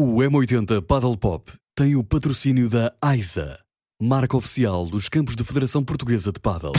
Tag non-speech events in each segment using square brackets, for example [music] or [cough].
O M80 Paddle Pop tem o patrocínio da AISA, marca oficial dos campos de Federação Portuguesa de Paddle.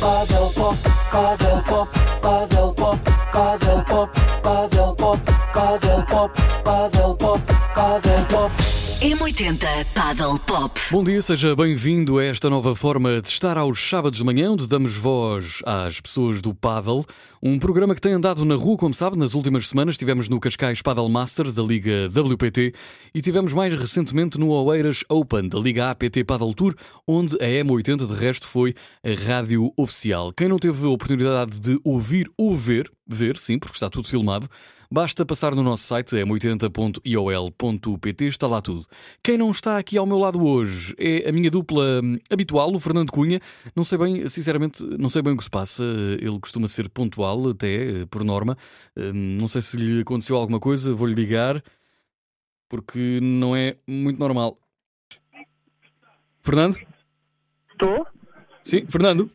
Paddle pop, paddle pop, paddle pop, paddle pop, paddle pop, paddle pop, paddle pop, paddle pop. M80 Paddle Pop. Bom dia, seja bem-vindo a esta nova forma de estar aos sábados de manhã, onde damos voz às pessoas do Paddle. Um programa que tem andado na rua, como sabe, nas últimas semanas. Estivemos no Cascais Paddle Masters da Liga WPT e tivemos mais recentemente no Oeiras Open da Liga APT Paddle Tour, onde a M80 de resto foi a rádio oficial. Quem não teve a oportunidade de ouvir ou ver, ver, sim, porque está tudo filmado, basta passar no nosso site m80.iol.pt, está lá tudo. Quem não está aqui ao meu lado hoje é a minha dupla hum, habitual, o Fernando Cunha. Não sei bem, sinceramente, não sei bem o que se passa. Ele costuma ser pontual, até por norma. Hum, Não sei se lhe aconteceu alguma coisa, vou-lhe ligar, porque não é muito normal. Fernando? Estou? Sim, Fernando.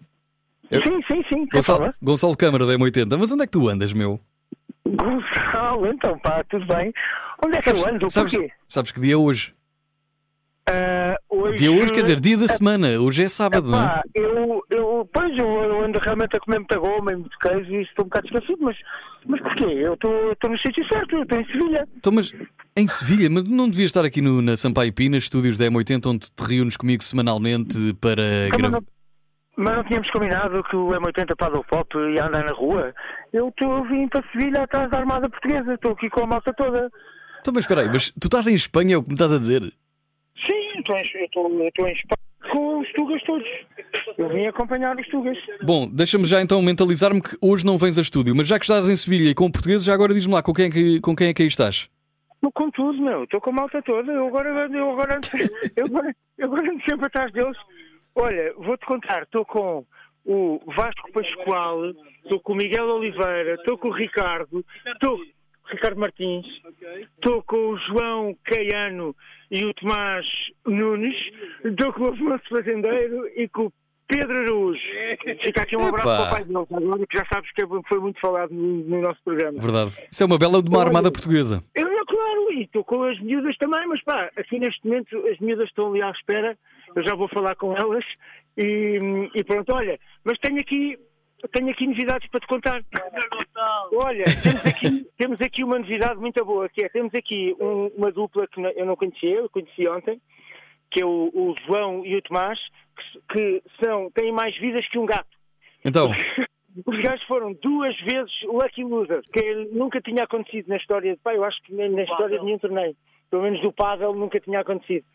Eu- Sim, sim, sim. Gonçalo? Gonçalo Câmara da M80. Mas onde é que tu andas, meu? Gonçalo, então pá, tudo bem. Onde é que eu ando? sabes, Porquê? sabes que dia é hoje? Ah, hoje... Dia hoje, quer dizer, dia da semana. Hoje é sábado, não é? Eu, eu, pois, eu, ando realmente a comer muita goma e muito queijo e estou um bocado esquecido, mas, mas porquê? Eu estou no sítio certo, eu estou em Sevilha. Então, mas em Sevilha, mas não devias estar aqui no, na Sampaio Pina, estúdios da M80, onde te reúnes comigo semanalmente para gravar. mas não tínhamos combinado que o M80 Paddle Pop ia andar na rua? Eu estou eu vim para Sevilha atrás da Armada Portuguesa, estou aqui com a malta toda. Então, mas espera aí, mas tu estás em Espanha, é o que me estás a dizer? Sim, estou em, eu estou, em Espanha com os Tugas todos. Eu vim acompanhar os Tugas. Bom, deixa-me já então mentalizar-me que hoje não vens a estúdio, mas já que estás em Sevilha e com portugueses, já agora diz-me lá com quem, é que, com quem é que aí estás? Com tudo, meu. Estou com a malta toda. Eu agora, eu agora, eu agora, eu agora ando sempre atrás deles. Olha, vou-te contar. Estou com o Vasco Pascoal, estou com o Miguel Oliveira, estou com o Ricardo, estou Ricardo Martins, estou com o João Caiano e o Tomás Nunes, estou com o Afonso Fazendeiro e com o Pedro Araújo. Fica aqui um abraço Epá. para o pai deles, agora que já sabes que foi muito falado no, no nosso programa. Verdade. Isso é uma bela de uma Olha. armada portuguesa. Eu claro, e estou com as miúdas também, mas pá, aqui neste momento as miúdas estão ali à espera, eu já vou falar com elas e, e pronto, olha, mas tenho aqui, tenho aqui novidades para te contar. Olha, [laughs] temos aqui, temos aqui uma novidade muito boa, que é, temos aqui um- uma dupla que eu não conhecia, eu conheci ontem, que é o, o João e o Tomás, que, que são, têm mais vidas que um gato. Então, Os gajos foram duas vezes Lucky Loser, que nunca tinha acontecido na história de pá, eu acho que nem na história de nenhum torneio, pelo menos do paddle nunca tinha acontecido.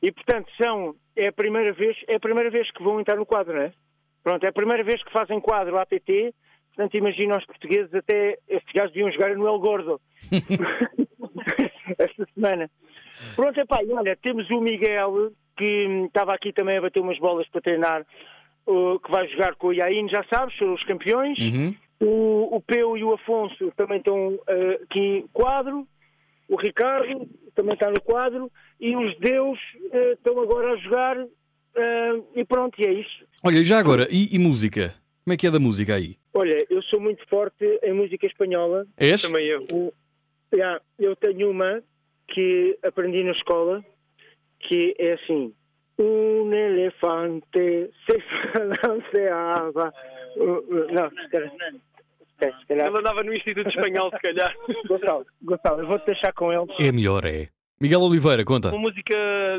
E portanto são, é a primeira vez, é a primeira vez que vão entrar no quadro, não é? Pronto, é a primeira vez que fazem quadro APT, portanto imagina os portugueses até estes gajos deviam jogar no El Gordo [laughs] esta semana. Pronto, epá, e olha, temos o Miguel, que estava aqui também a bater umas bolas para treinar, que vai jogar com o Iain, já sabes, são os campeões. uhum. O, o Peu e o Afonso também estão uh, aqui em quadro. O Ricardo também está no quadro. E os Deus uh, estão agora a jogar. Uh, e pronto, e é isso. olha, e já agora, e, e música? Como é que é da música aí? Olha, eu sou muito forte em música espanhola. És? eu. O- já, eu tenho uma que aprendi na escola, que é assim. Um elefante se balanceava. Uh, uh, Não, espera. Calhar. Ele andava no Instituto Espanhol, se calhar. Gonçalo, Gonçalo, eu vou-te deixar com eles. É melhor, é. Miguel Oliveira, conta. Uma música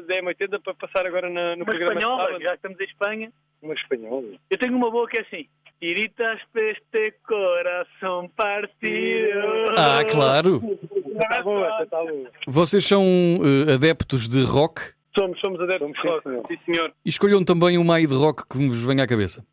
da M80 para passar agora na- no Uma programa. espanhola, já estamos em Espanha. Uma espanhola. Eu tenho uma boa que é assim. Tiritas peste coração partido. Ah, claro. Está boa, está boa. Vocês são eh, adeptos de rock Somos, somos adeptos de rock. Sim, senhor. e escolham também uma aí de rock que vos venha à cabeça.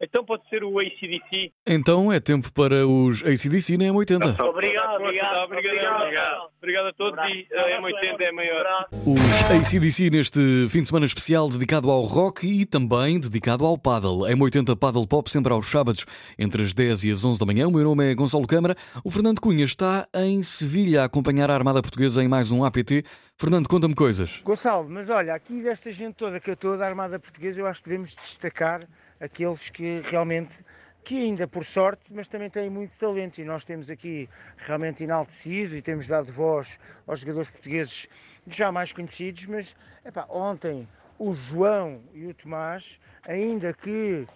Então pode ser o ACDC. Então é tempo para os ACDC na M80. Obrigado, obrigado, obrigado, obrigado. Obrigado a todos e a M80 é a maior. Os ACDC neste fim de semana especial dedicado ao rock e também dedicado ao paddle. M80 Paddle Pop sempre aos sábados entre as 10 e as 11 da manhã. O meu nome é Gonçalo Câmara. O Fernando Cunha está em Sevilha a acompanhar a Armada Portuguesa em mais um APT. Fernando, conta-me coisas. Gonçalo, mas olha, aqui desta gente toda que eu estou da Armada Portuguesa, eu acho que devemos destacar aqueles que realmente que ainda por sorte, mas também têm muito talento. E nós temos aqui realmente enaltecido e temos dado voz aos jogadores portugueses já mais conhecidos, mas epá, ontem o João e o Tomás, ainda que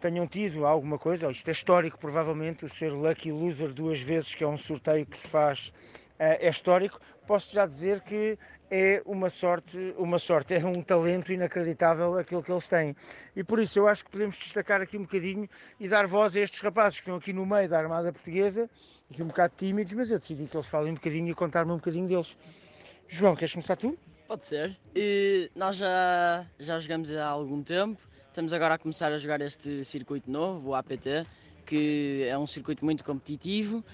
tenham tido alguma coisa, isto é histórico provavelmente, o ser lucky loser duas vezes, que é um sorteio que se faz, é histórico, posso já dizer que é uma sorte, uma sorte, é um talento inacreditável aquilo que eles têm. E por isso eu acho que podemos destacar aqui um bocadinho e dar voz a estes rapazes que estão aqui no meio da Armada Portuguesa, aqui um bocado tímidos, mas eu decidi que eles falem um bocadinho e contar-me um bocadinho deles. João, queres começar tu? Pode ser. E nós já, já jogamos há algum tempo, estamos agora a começar a jogar este circuito novo, o APT, que é um circuito muito competitivo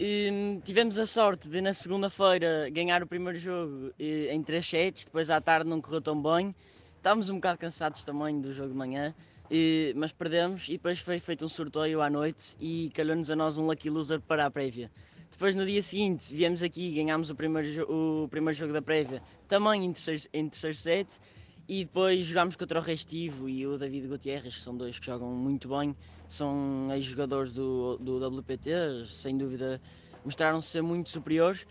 e tivemos a sorte de na segunda-feira ganhar o primeiro jogo em 3 sets, depois à tarde não correu tão bem. Estávamos um bocado cansados também do jogo de manhã, e, mas perdemos e depois foi feito um sorteio à noite e calhou-nos a nós um lucky loser para a prévia. Depois no dia seguinte viemos aqui, ganhámos o primeiro, o primeiro jogo da prévia, também em terceiro, em terceiro set, e depois jogámos contra o Restivo e o David Gutierrez, que são dois que jogam muito bem, são ex-jogadores do, do WPT, sem dúvida mostraram-se ser muito superiores.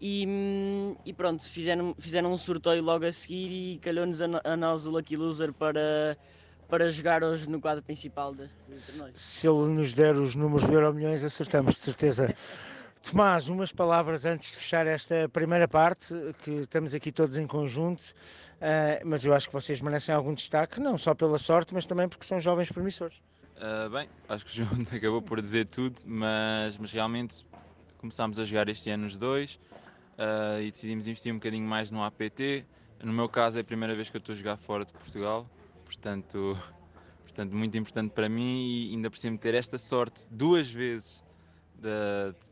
E, hum, e, pronto, fizeram, fizeram um sorteio logo a seguir e calhou-nos a, a, nós o Lucky Loser para, para jogar hoje no quadro principal deste torneio. Se ele nos der os números de Euro Milhões, acertamos de certeza. [laughs] Tomás, umas palavras antes de fechar esta primeira parte, que estamos aqui todos em conjunto, uh, mas eu acho que vocês merecem algum destaque, não só pela sorte, mas também porque são jovens promissores. Uh, bem, acho que o João [laughs] acabou por dizer tudo, mas, mas realmente começámos a jogar este ano os dois uh, e decidimos investir um bocadinho mais no APT. No meu caso é a primeira vez que eu estou a jogar fora de Portugal, portanto, [laughs] portanto muito importante para mim e ainda por cima ter esta sorte duas vezes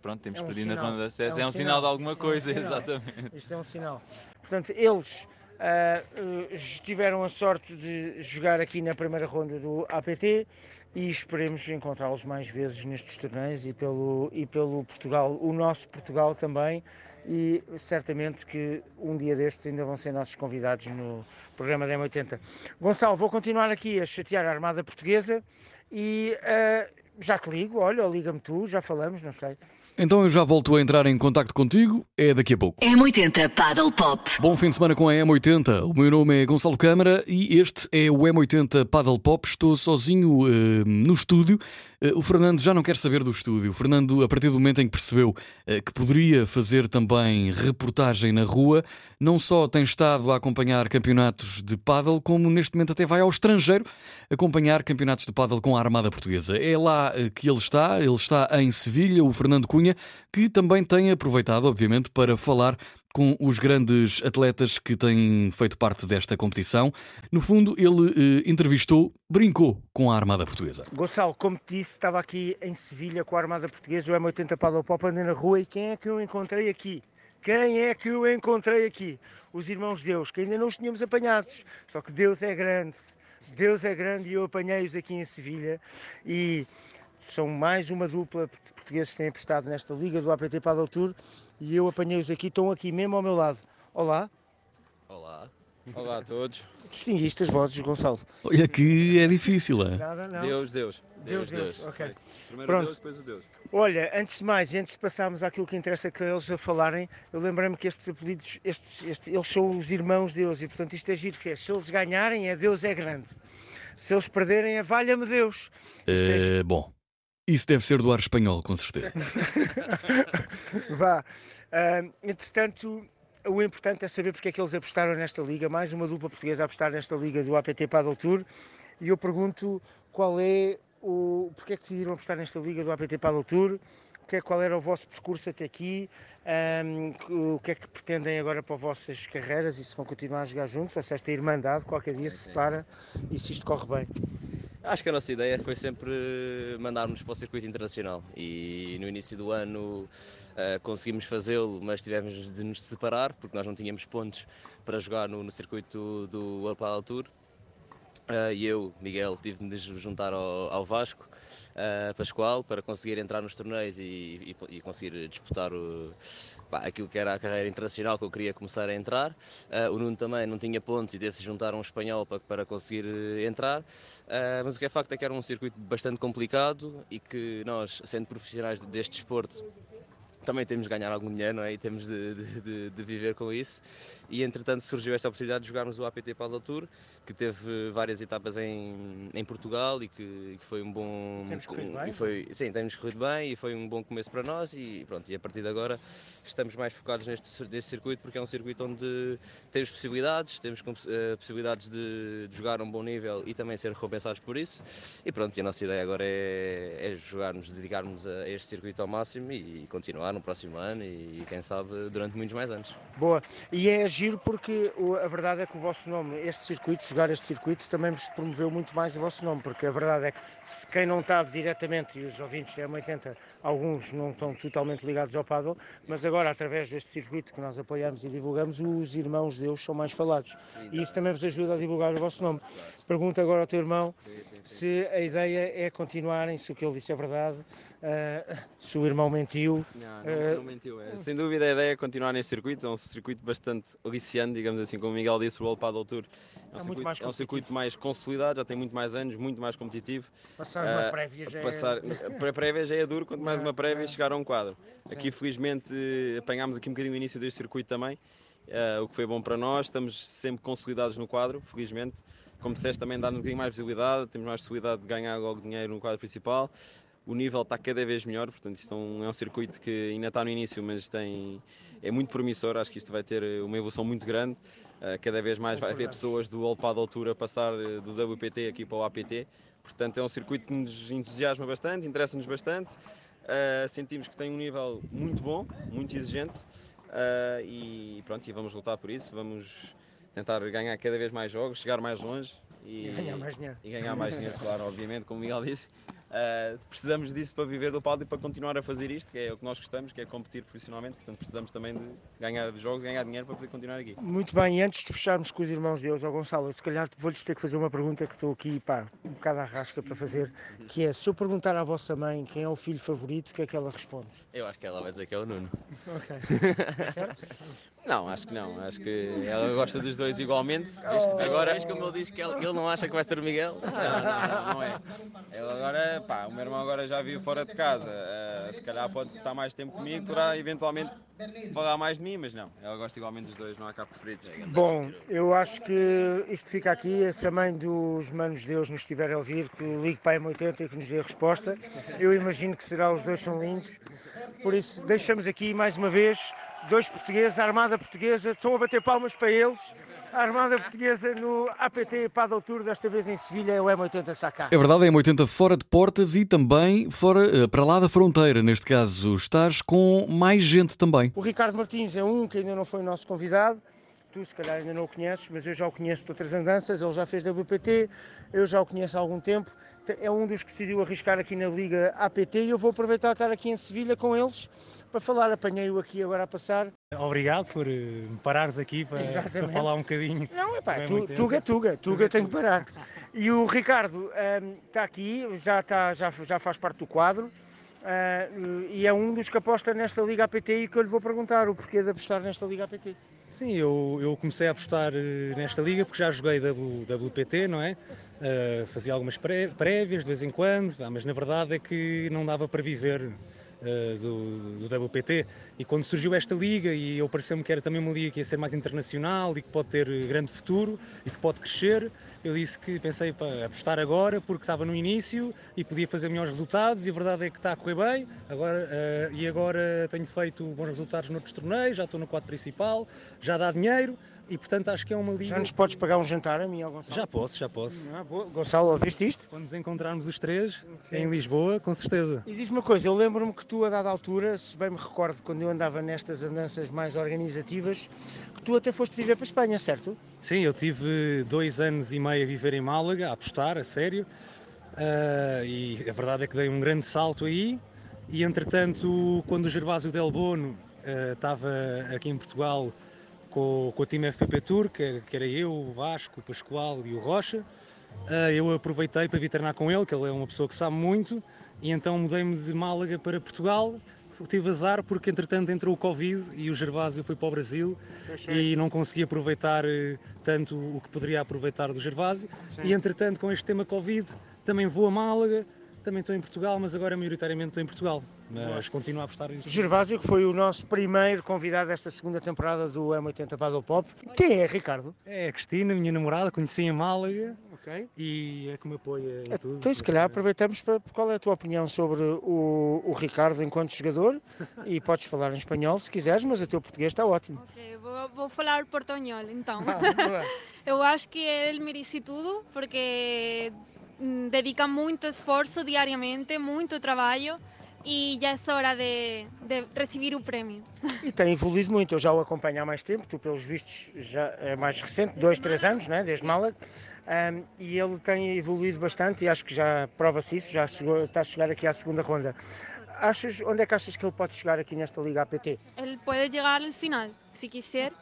pronto, temos é um perdido na ronda de acesso, é um, é um sinal, sinal, de alguma coisa, é um exatamente. Isto é um sinal. Portanto, eles uh, tiveram a sorte de jogar aqui na primeira ronda do APT e esperemos encontrá-los mais vezes nestes torneios e pelo, e pelo Portugal, o nosso Portugal também. E certamente que um dia destes ainda vão ser nossos convidados no programa da M80. Gonçalo, vou continuar aqui a chatear a Armada Portuguesa e uh, já te ligo, olha, liga-me tu, já falamos, não sei. Então eu já volto a entrar em contato contigo, é daqui a pouco. M80 Paddle Pop. Bom fim de semana com a M80. O meu nome é Gonçalo Câmara e este é o M80 Paddle Pop. Estou sozinho uh, no estúdio. Uh, o Fernando já não quer saber do estúdio. O Fernando, a partir do momento em que percebeu uh, que poderia fazer também reportagem na rua, não só tem estado a acompanhar campeonatos de paddle, como neste momento até vai ao estrangeiro acompanhar campeonatos de paddle com a Armada Portuguesa. É lá que ele está. Ele está em Sevilha, o Fernando Cunha que também tem aproveitado, obviamente, para falar com os grandes atletas que têm feito parte desta competição. No fundo, ele eh, entrevistou, brincou com a Armada Portuguesa. Gonçalo, como te disse, estava aqui em Sevilha com a Armada Portuguesa, o M80 Paddle Pop, andando na rua e quem é que eu encontrei aqui? Quem é que eu encontrei aqui? Os irmãos Deus, que ainda não os tínhamos apanhados. Só que Deus é grande. Deus é grande e eu apanhei-os aqui em Sevilha e são mais uma dupla de portugueses que têm apostado nesta liga do APT Paddle Tour e eu apanhei-os aqui, estão aqui mesmo ao meu lado. Olá. Olá. Olá a todos. Distinguiste as vozes, Gonçalo? Olha que é difícil, é? Nada, não. Deus, Deus. Deus, Deus, Deus. ok. Primeiro Pronto. Deus, depois o Deus. Olha, antes de mais, antes de passarmos àquilo que interessa que eles a falarem, eu lembrei-me que estes apelidos, estes, estes, eles são os irmãos de Deus e, portanto, isto é giro que é. Se eles ganharem, é Deus é grande. Se eles perderem, é valha-me Deus. É, é bom. Isso deve ser do ar espanhol, com certeza. [laughs] Vá. Uh, entretanto, o importante é saber porque é que eles apostaram nesta liga. Mais uma dupla portuguesa a apostar nesta liga do APT Paddle Tour. E eu pergunto qual é o. porque é que decidiram apostar nesta liga do APT Paddle Tour? Que é, qual era o vosso percurso até aqui? Um, o que é que pretendem agora para as vossas carreiras e se vão continuar a jogar juntos? Ou se esta irmandade qualquer dia se separa e se isto corre bem? Acho que a nossa ideia foi sempre mandarmos para o circuito internacional e no início do ano uh, conseguimos fazê-lo, mas tivemos de nos separar porque nós não tínhamos pontos para jogar no, no circuito do World Padel Tour. Uh, e eu, Miguel, tive de nos juntar ao, ao Vasco uh, Pascoal para conseguir entrar nos torneios e, e, e conseguir disputar o, pá, aquilo que era a carreira internacional que eu queria começar a entrar. Uh, o Nuno também não tinha pontos e teve-se juntar um espanhol para, para conseguir uh, entrar. Uh, mas o que é facto é que era um circuito bastante complicado e que nós, sendo profissionais deste desporto, também temos de ganhar algum dinheiro não é? e temos de, de, de, viver com isso. E entretanto surgiu esta oportunidade de jogarmos o APT Paddle Tour, que teve várias etapas em, em Portugal e que, que foi um bom. Temos corrido bem? E foi, sim, temos corrido bem e foi um bom começo para nós. E pronto, e a partir de agora estamos mais focados neste, neste circuito, porque é um circuito onde temos possibilidades, temos uh, possibilidades de, de, jogar a um bom nível e também ser recompensados por isso. E pronto, e a nossa ideia agora é, é jogarmos, dedicarmos a este circuito ao máximo e, e continuar no próximo ano e, e quem sabe durante muitos mais anos. Boa, e é giro porque a verdade é que o vosso nome, este circuito, jogar este circuito, também vos promoveu muito mais o vosso nome, porque a verdade é que se quem não está diretamente, e os ouvintes da M80, alguns não estão totalmente ligados ao paddle, mas agora através deste circuito que nós apoiamos e divulgamos, os irmãos deus são mais falados. E isso também vos ajuda a divulgar o vosso nome. Pergunta agora ao teu irmão se a ideia é continuarem, se o que ele disse é verdade, uh, se o irmão mentiu. Não, não, não mentiu. É. Sem dúvida a ideia é continuar neste circuito, é um circuito bastante aliciante, digamos assim, como o Miguel disse, o World Paddle Tour é um, é circuito, é um circuito mais consolidado, já tem muito mais anos, muito mais competitivo. Passar uma uh, prévia já passar, é... [laughs] Para prévia já é duro, quanto mais uma prévia chegar a um quadro. Aqui felizmente apanhámos aqui um bocadinho o início deste circuito também, uh, o que foi bom para nós, estamos sempre consolidados no quadro, felizmente. Como disseste, também dá-nos um bocadinho mais visibilidade, temos mais possibilidade de ganhar logo dinheiro no quadro principal. O nível está cada vez melhor, portanto, isto é um, é um circuito que ainda está no início, mas tem, é muito promissor. Acho que isto vai ter uma evolução muito grande. Uh, cada vez mais vai haver pessoas do Old Paddle Tour a passar do WPT aqui para o APT. Portanto, é um circuito que nos entusiasma bastante, interessa-nos bastante. Uh, sentimos que tem um nível muito bom, muito exigente. Uh, e pronto, e vamos lutar por isso. Vamos tentar ganhar cada vez mais jogos, chegar mais longe e, e ganhar mais dinheiro. E ganhar mais dinheiro, claro, obviamente, como o Miguel disse. Uh, precisamos disso para viver do palco e para continuar a fazer isto, que é o que nós gostamos, que é competir profissionalmente. Portanto, precisamos também de ganhar jogos, ganhar dinheiro para poder continuar aqui. Muito bem, e antes de fecharmos com os irmãos deles, ao Gonçalo, se calhar vou-lhes ter que fazer uma pergunta que estou aqui, pá, um bocado à rasca para fazer, que é, se eu perguntar à vossa mãe quem é o filho favorito, o que é que ela responde? Eu acho que ela vai dizer que é o Nuno. Ok. certo? [laughs] Não, acho que não. Acho que ela gosta dos dois igualmente. Oh, agora, vês como ele diz que ele, ele, não acha que vai ser o Miguel? Não, não, não é. Ele agora, pá, o meu irmão agora já viu fora de casa. Uh, se calhar pode estar mais tempo comigo, poderá eventualmente falar mais de mim, mas não. Ela gosta igualmente dos dois, não há cá preferidos. Bom, eu acho que isto fica aqui. Se a mãe dos manos Deus nos estiver a ouvir, que ligue para a M80 e que nos dê a resposta. Eu imagino que será, os dois são lindos. Por isso, deixamos aqui mais uma vez dois portugueses, a Armada Portuguesa, estão a bater palmas para eles. A Armada Portuguesa no APT Paddle Tour, desta vez em Sevilha, é o M80 Sacá. É verdade, é M80 fora de portas e também fora, eh, para lá da fronteira. Neste caso, estás com mais gente também. O Ricardo Martins é um que ainda não foi nosso convidado. Tu, se calhar, ainda não o conheces, mas eu já o conheço de outras andanças. Ele já fez WPT, eu já o conheço há algum tempo. É um dos que decidiu arriscar aqui na Liga APT e eu vou aproveitar estar aqui em Sevilha com eles para falar. Apanhei-o aqui agora a passar. Obrigado por eh, me parares aqui para, para, [laughs] falar um bocadinho. Não, é pá, tu, Tuga, Tuga, Tuga tem que parar. [laughs] E o Ricardo um, ehm, está aqui, já, está, já, já faz parte do quadro. Uh, e é um dos que aposta nesta Liga APT e que eu lhe vou perguntar o porquê de apostar nesta Liga APT. Sim, eu, eu comecei a apostar eh, nesta liga porque já joguei w, WPT, não é? Uh, fazia algumas pré, prévias de vez em quando, mas na verdade é que não dava para viver uh, do, do, WPT. E quando surgiu esta liga, e eu pareceu-me que era também uma liga que ia ser mais internacional e que pode ter grande futuro e que pode crescer, eu disse que pensei para apostar agora porque estava no início e podia fazer melhores resultados e a verdade é que está a correr bem. Agora, uh, e agora tenho feito bons resultados noutros torneios, já estou no quadro principal, já dá dinheiro e portanto acho que é uma liga. Já nos podes pagar um jantar a mim ao Gonçalo? Já posso, já posso. Ah, Gonçalo, ouviste isto? Quando nos encontrarmos os três Sim. em Lisboa, com certeza. E diz-me uma coisa, eu lembro-me que tu, a dada altura, se bem me recordo, quando eu andava nestas andanças mais organizativas, que tu até foste viver para a Espanha, certo? Sim, eu tive dois anos e meio a viver em Málaga, a apostar, a sério. Uh, e a verdade é que dei um grande salto aí. E entretanto, quando o Gervásio Del Bono uh, estava aqui em Portugal com, com o time FPP Tour, que, que era eu, o Vasco, o Pascoal e o Rocha. Uh, eu aproveitei para vir treinar com ele, que ele é uma pessoa que sabe muito, e então mudei-me de Málaga para Portugal. Tive azar porque entretanto entrou o Covid e o Gervásio foi para o Brasil e não consegui aproveitar eh, tanto o que poderia aproveitar do Gervásio. Sim. E entretanto com este tema Covid também vou a Málaga, também estou em Portugal, mas agora maioritariamente estou em Portugal. Mas continuo a apostar nisto. Gervásio, que foi o nosso primeiro convidado desta segunda temporada do M80 Paddle Pop. Quem é, Ricardo? É a Cristina, minha namorada, conheci em Málaga Ok. e é que me apoia em tudo. Então, se calhar, aproveitamos para. Qual é a tua opinião sobre o, o Ricardo enquanto jogador? [laughs] E podes falar em espanhol se quiseres, mas o teu português está ótimo. Ok, vou, vou falar portunhol então. Ah. [laughs] Eu acho que ele merece tudo porque dedica muito esforço diariamente, muito trabalho e já é hora de, de receber o prémio. E tem evoluído muito, eu já o acompanho há mais tempo, tu pelos vistos já é mais recente, dois, três anos, né, desde Málaga, Ahm, e ele tem evoluído bastante e acho que já prova-se isso, já chegou- está a chegar aqui à segunda ronda. Achas, onde é que achas que ele pode chegar aqui nesta Liga APT? Ele pode chegar ao final, se quiser,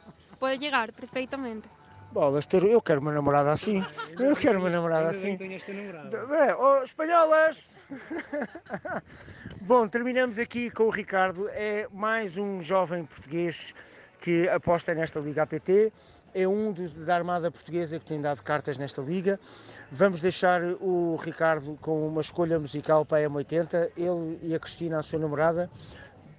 pode chegar perfeitamente. Bolas, ter- eu quero uma namorada assim, [laughs] eu quero uma namorada assim. Bem, oh, espanholas! [laughs] Bom, terminamos aqui com o Ricardo. É mais um jovem português que aposta nesta Liga APT. É um dos da Armada Portuguesa que tem dado cartas nesta liga. Vamos deixar o Ricardo com uma escolha musical para a M80, ele e a Cristina, a sua namorada.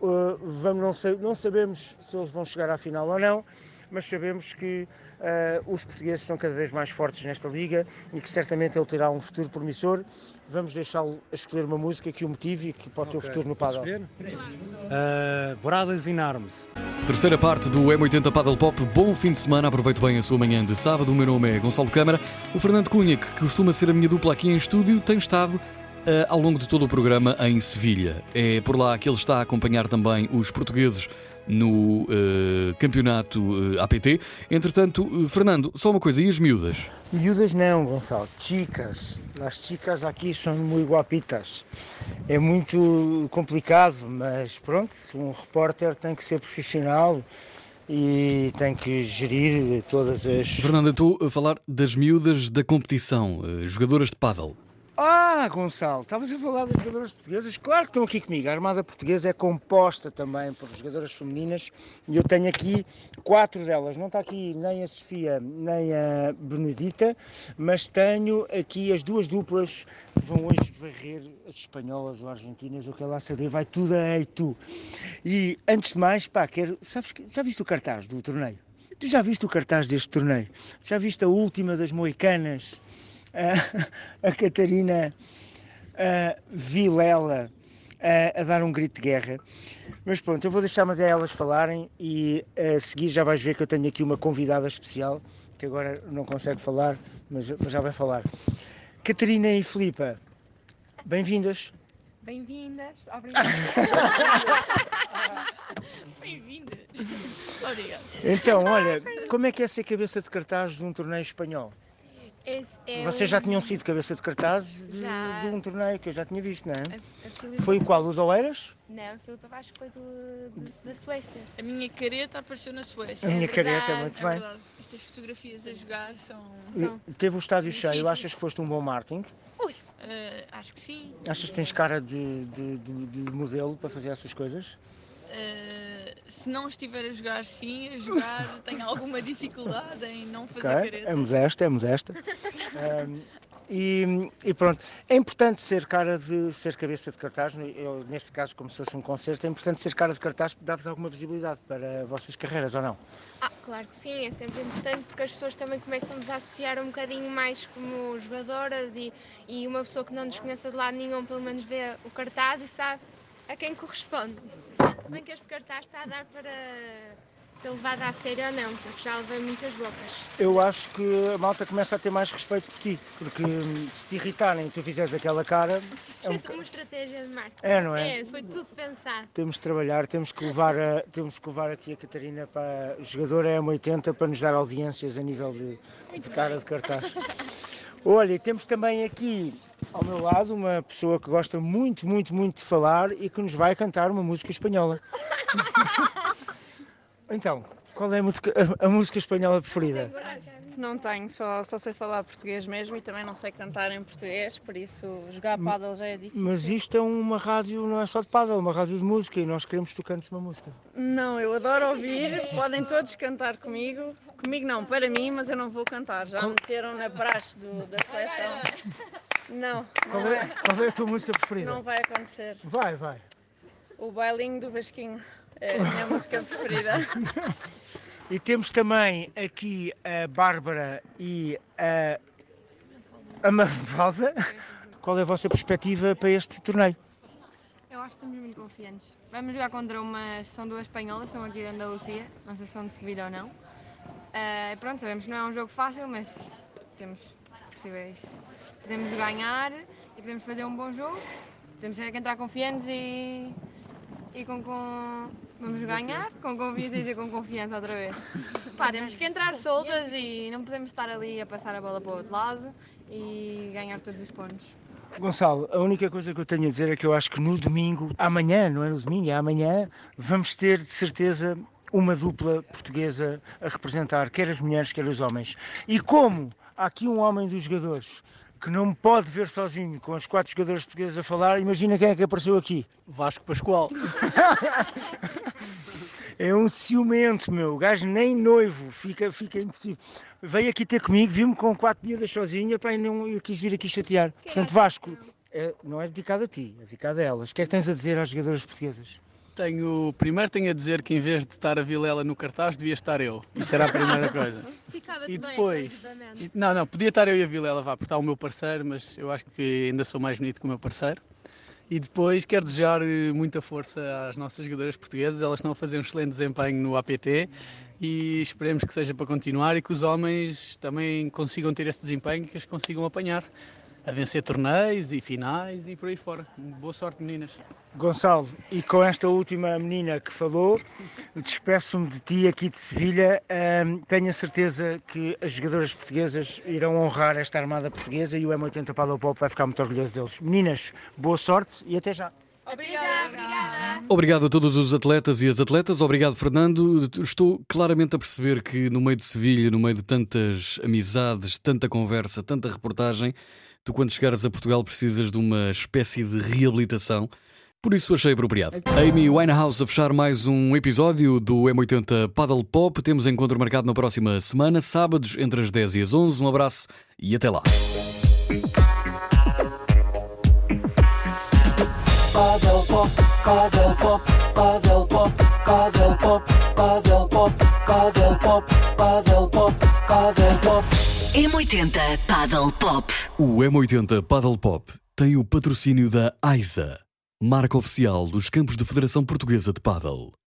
Uh, vamos, não, sei- não sabemos se eles vão chegar à final ou não, mas sabemos que uh, os portugueses estão cada vez mais fortes nesta liga e que certamente ele terá um futuro promissor. Vamos deixá-lo a escolher uma música que o motive e que pode ter o futuro no escolher? Uh, Boradas in Arms. Terceira parte do M80 Paddle Pop. Bom fim de semana. Aproveite bem a sua manhã de sábado. O meu nome é Gonçalo Câmara. O Fernando Cunha, que costuma ser a minha dupla aqui em estúdio, tem estado eh, ao longo de todo o programa em Sevilha. É por lá que ele está a acompanhar também os portugueses no eh, campeonato eh, APT. Entretanto, eh, Fernando, só uma coisa, e as miúdas? Miúdas não, Gonçalo, chicas. As chicas aqui são muito guapitas. É muito complicado, mas pronto, um repórter tem que ser profissional e tem que gerir todas as. Fernando, eu estou a falar das miúdas da competição, eh, jogadoras de paddle. Ah, Gonçalo, estavas a falar das jogadoras portuguesas? Claro que estão aqui comigo. A Armada Portuguesa é composta também por jogadoras femininas e eu tenho aqui quatro delas. Não está aqui nem a Sofia nem a Benedita, mas tenho aqui as duas duplas que vão hoje varrer as espanholas ou argentinas, ou que lá saber, vai tudo a tu. E antes de mais, pá, quero. Sabes, já viste o cartaz do torneio? Tu já viste o cartaz deste torneio? Já viste a última das moicanas? A, a Catarina a Vilela a, a dar um grito de guerra. Mas pronto, eu vou deixar mas é elas falarem e a seguir já vais ver que eu tenho aqui uma convidada especial que agora não consegue falar, mas, mas já vai falar. Catarina e Filipa, bem-vindas. Bem-vindas, obrigada. [laughs] Bem-vindas. Obrigada. Então, olha, como é que é ser cabeça de cartaz de um torneio espanhol? Esse é Vocês já tinham sido cabeça de cartaz de, Já. de um torneio que eu já tinha visto, não é? A Filipa- Foi o qual? O de Oeiras? Não, a Filipa Vasco foi do, do- da Suécia. A minha careta apareceu na Suécia. A minha É careta, verdade, muito é bem. verdade. Estas fotografias a jogar são. E Teve o estádio cheio, achas que foste um bom marketing? Eh, acho que sim. Achas que tens cara de, de- de- de modelo para fazer essas coisas? Eh, se não estiver a jogar, sim. A jogar [laughs] tenho alguma dificuldade em não fazer Ok, careta. é modesta, é modesta. [laughs] Ahm, e, e pronto, é importante ser cara de ser cabeça de cartaz, no- eu, neste caso, como se fosse um concerto, é importante ser cara de cartaz porque dá-vos alguma visibilidade para as vossas carreiras, ou não? Ah, claro que sim, é sempre importante porque as pessoas também começam-nos a associar um bocadinho mais como jogadoras e, e uma pessoa que não nos conheça de lado nenhum, pelo menos vê o cartaz e sabe a quem corresponde. Se bem que este cartaz está a dar para ser levado a sério ou não, porque já levei muitas bocas. Eu acho que a malta começa a ter mais respeito por ti, porque hum, se te irritarem e tu fizeres aquela cara, é Isto um é uma estratégia de marketing. É, não é? É, foi tudo pensado. Temos de trabalhar, temos que levar, a, temos que levar aqui a Catarina para a jogadora M80 para nos dar audiências a nível de, de cara de cartaz. [laughs] Olha, temos também aqui ao meu lado uma pessoa que gosta muito, muito, muito de falar e que nos vai cantar uma música espanhola. [laughs] Então, Qual é a música, a, a música espanhola preferida? Não tenho, só, só sei falar português mesmo e também não sei cantar em português, por isso jogar paddle já é difícil. Mas isto é uma rádio, não é só de paddle, é uma rádio de música e nós queremos que tu cantes uma música. Não, eu adoro ouvir, podem todos cantar comigo. Comigo não, para mim, mas eu não vou cantar. Já me meteram na praxe do- da seleção. Não, Qual não é. qual é a tua música preferida? Não vai acontecer. Vai, vai. O bailinho do Vasquinho é a minha música preferida. [laughs] E temos também aqui a Bárbara e a, a Mafalda. Qual é a vossa perspectiva para este torneio? Eu acho que estamos muito confiantes. Vamos jogar contra umas. São duas espanholas, são aqui da Andalucia. Não sei se são de Sevilha ou não. Eh, pronto, sabemos que não é um jogo fácil, mas temos possíveis. Podemos ganhar e podemos fazer um bom jogo. Temos é que entrar confiantes e. e com. com... Vamos ganhar com confiança e com confiança outra vez. [laughs] Pá, temos que entrar soltas e não podemos estar ali a passar a bola para o outro lado e ganhar todos os pontos. Gonçalo, a única coisa que eu tenho a dizer é que eu acho que no domingo, amanhã, não é no domingo, é amanhã, vamos ter de certeza uma dupla portuguesa a representar quer as mulheres, quer os homens. E como há aqui um homem dos jogadores que não me pode ver sozinho com os quatro jogadores portugueses a falar, imagina quem é que apareceu aqui. Vasco Pascoal. [laughs] É um ciumento, meu. O gajo nem noivo, fica, fica impossível. Veio aqui ter comigo, viu-me com quatro miúdas sozinha, pá, e não eu quis vir aqui chatear. Portanto, Vasco, é- não é dedicado a ti, é dedicado a elas. O que é que tens a dizer às jogadoras portuguesas? Tenho, primeiro tenho a dizer que em vez de estar a Vilela no cartaz, devia estar eu. Isso era a primeira coisa. [laughs] Ficava E bem, depois? E- Não, não, podia estar eu e a Vilela, vá, porque está o meu parceiro, mas eu acho que ainda sou mais bonito que o meu parceiro. E depois quero desejar eh, muita força às nossas jogadoras portuguesas, elas estão a fazer um excelente desempenho no APT e esperemos que seja para continuar e que os homens também consigam ter esse desempenho e que as consigam apanhar a vencer torneios e finais e por aí fora. Boa sorte, meninas. Gonçalo, e com esta última menina que falou, despeço-me de ti aqui de Sevilha. Ahm, tenho a certeza que as jogadoras portuguesas irão honrar esta armada portuguesa e o M80 Paddle Pop vai ficar muito orgulhoso deles. Meninas, boa sorte e até já. Obrigada, obrigada. Obrigado a todos os atletas e as atletas, obrigado Fernando. Estou claramente a perceber que no meio de Sevilha, no meio de tantas amizades, tanta conversa, tanta reportagem, tu quando chegares a Portugal precisas de uma espécie de reabilitação. Por isso achei apropriado. Amy Winehouse a fechar mais um episódio do M80 Paddle Pop. Temos encontro marcado na próxima semana, sábados, entre as 10 e as 11. Um abraço e até lá. Paddle pop, paddle pop, paddle pop, paddle pop, paddle pop, paddle pop, paddle pop, paddle pop. M80 Paddle Pop. O M80 Paddle Pop tem o patrocínio da AISA, marca oficial dos campos de Federação Portuguesa de Paddle.